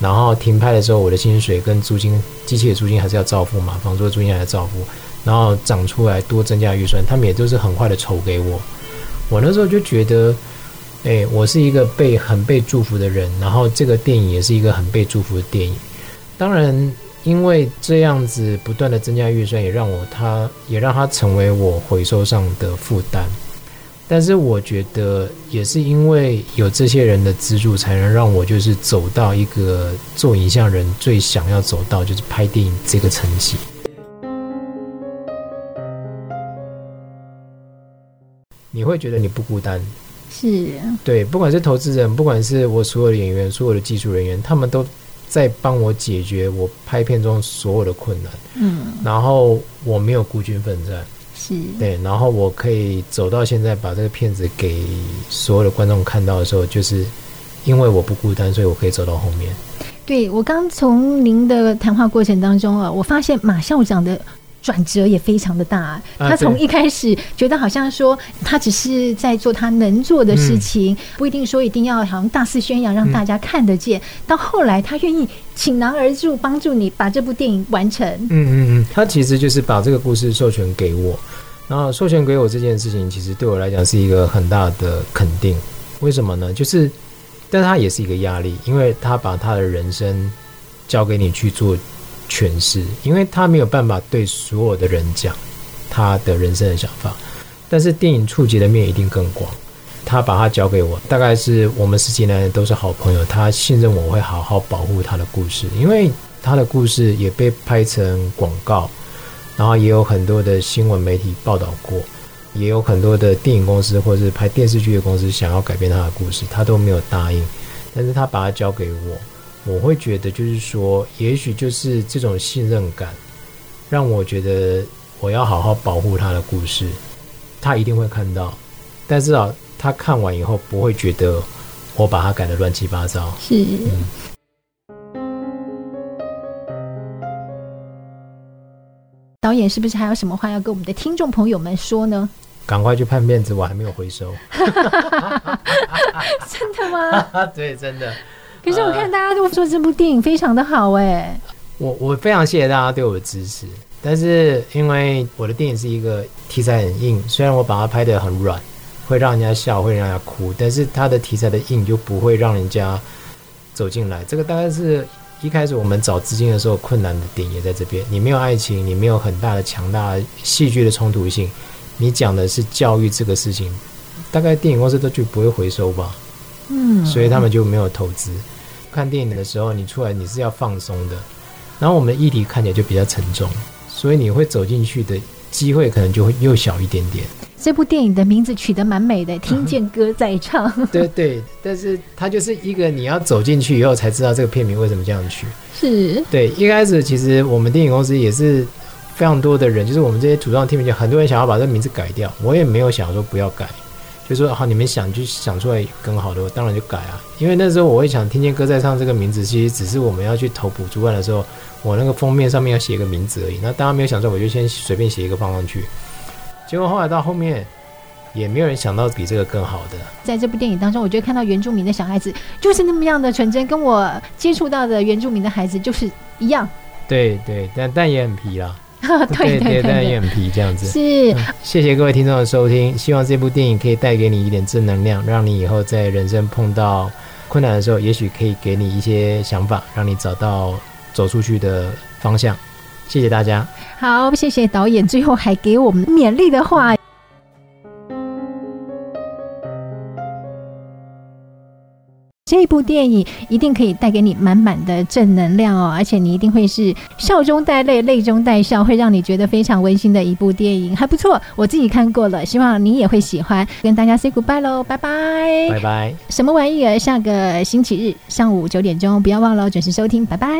然后停拍的时候我的薪水跟租金、机器的租金还是要照付嘛，房租的租金还要照付，然后涨出来多增加预算，他们也都是很快的筹给我。我那时候就觉得。哎、我是一个被很被祝福的人，然后这个电影也是一个很被祝福的电影。当然，因为这样子不断的增加预算，也让我他也让他成为我回收上的负担。但是我觉得也是因为有这些人的资助，才能让我就是走到一个做影像人最想要走到，就是拍电影这个层级。你会觉得你不孤单。是对，不管是投资人，不管是我所有的演员，所有的技术人员，他们都在帮我解决我拍片中所有的困难。嗯，然后我没有孤军奋战，是对，然后我可以走到现在，把这个片子给所有的观众看到的时候，就是因为我不孤单，所以我可以走到后面。对，我刚从您的谈话过程当中啊，我发现马校长的转折也非常的大。他从一开始觉得好像说他只是在做他能做的事情，嗯、不一定说一定要好像大肆宣扬让大家看得见。嗯、到后来，他愿意倾囊而助，帮助你把这部电影完成。嗯嗯嗯，他其实就是把这个故事授权给我，然后授权给我这件事情，其实对我来讲是一个很大的肯定。为什么呢？就是。但他也是一个压力，因为他把他的人生交给你去做诠释，因为他没有办法对所有的人讲他的人生的想法。但是电影触及的面一定更广，他把他交给我，大概是我们十几年都是好朋友，他信任我会好好保护他的故事，因为他的故事也被拍成广告，然后也有很多的新闻媒体报道过。也有很多的电影公司或者是拍电视剧的公司想要改编他的故事，他都没有答应。但是他把它交给我，我会觉得就是说，也许就是这种信任感，让我觉得我要好好保护他的故事，他一定会看到。但至少，他看完以后不会觉得我把他改的乱七八糟。是。嗯导演是不是还有什么话要跟我们的听众朋友们说呢？赶快去判面子，我还没有回收。真的吗？对，真的。可是我看大家都说这部电影非常的好哎。我我非常谢谢大家对我的支持，但是因为我的电影是一个题材很硬，虽然我把它拍得很软，会让人家笑，会让人家哭，但是它的题材的硬就不会让人家走进来。这个大概是。一开始我们找资金的时候，困难的点也在这边。你没有爱情，你没有很大的、强大戏剧的冲突性，你讲的是教育这个事情，大概电影公司都就不会回收吧。嗯，所以他们就没有投资。看电影的时候，你出来你是要放松的，然后我们的议题看起来就比较沉重，所以你会走进去的机会可能就会又小一点点。这部电影的名字取得蛮美的，听见歌在唱。对对，但是它就是一个你要走进去以后才知道这个片名为什么这样取。是，对，一开始其实我们电影公司也是非常多的人，就是我们这些主创 team 就很多人想要把这个名字改掉，我也没有想说不要改，就说好你们想就想出来更好的，我当然就改啊。因为那时候我会想听见歌在唱这个名字，其实只是我们要去投补助案的时候，我那个封面上面要写一个名字而已。那大家没有想说，我就先随便写一个放上去。结果后来到后面，也没有人想到比这个更好的。在这部电影当中，我觉得看到原住民的小孩子就是那么样的纯真，跟我接触到的原住民的孩子就是一样。对对，但但也很皮啦。对 对对，但也很皮这样子。是、谢谢各位听众的收听，希望这部电影可以带给你一点正能量，让你以后在人生碰到困难的时候，也许可以给你一些想法，让你找到走出去的方向。谢谢大家。好，谢谢导演，最后还给我们勉励的话。这部电影一定可以带给你满满的正能量哦，而且你一定会是笑中带泪、泪中带笑，会让你觉得非常温馨的一部电影，还不错。我自己看过了，希望你也会喜欢。跟大家 say goodbye 喽，拜拜，拜拜。什么玩意儿？下个星期日上午九点钟，不要忘了准时收听，拜拜。